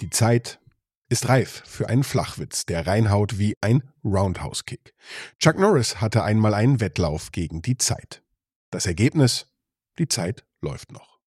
Die Zeit ist reif für einen Flachwitz, der reinhaut wie ein Roundhouse-Kick. Chuck Norris hatte einmal einen Wettlauf gegen die Zeit. Das Ergebnis? Die Zeit läuft noch.